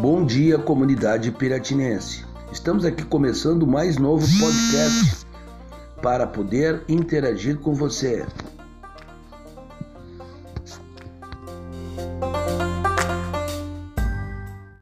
Bom dia, comunidade piratinense. Estamos aqui começando mais novo podcast para poder interagir com você.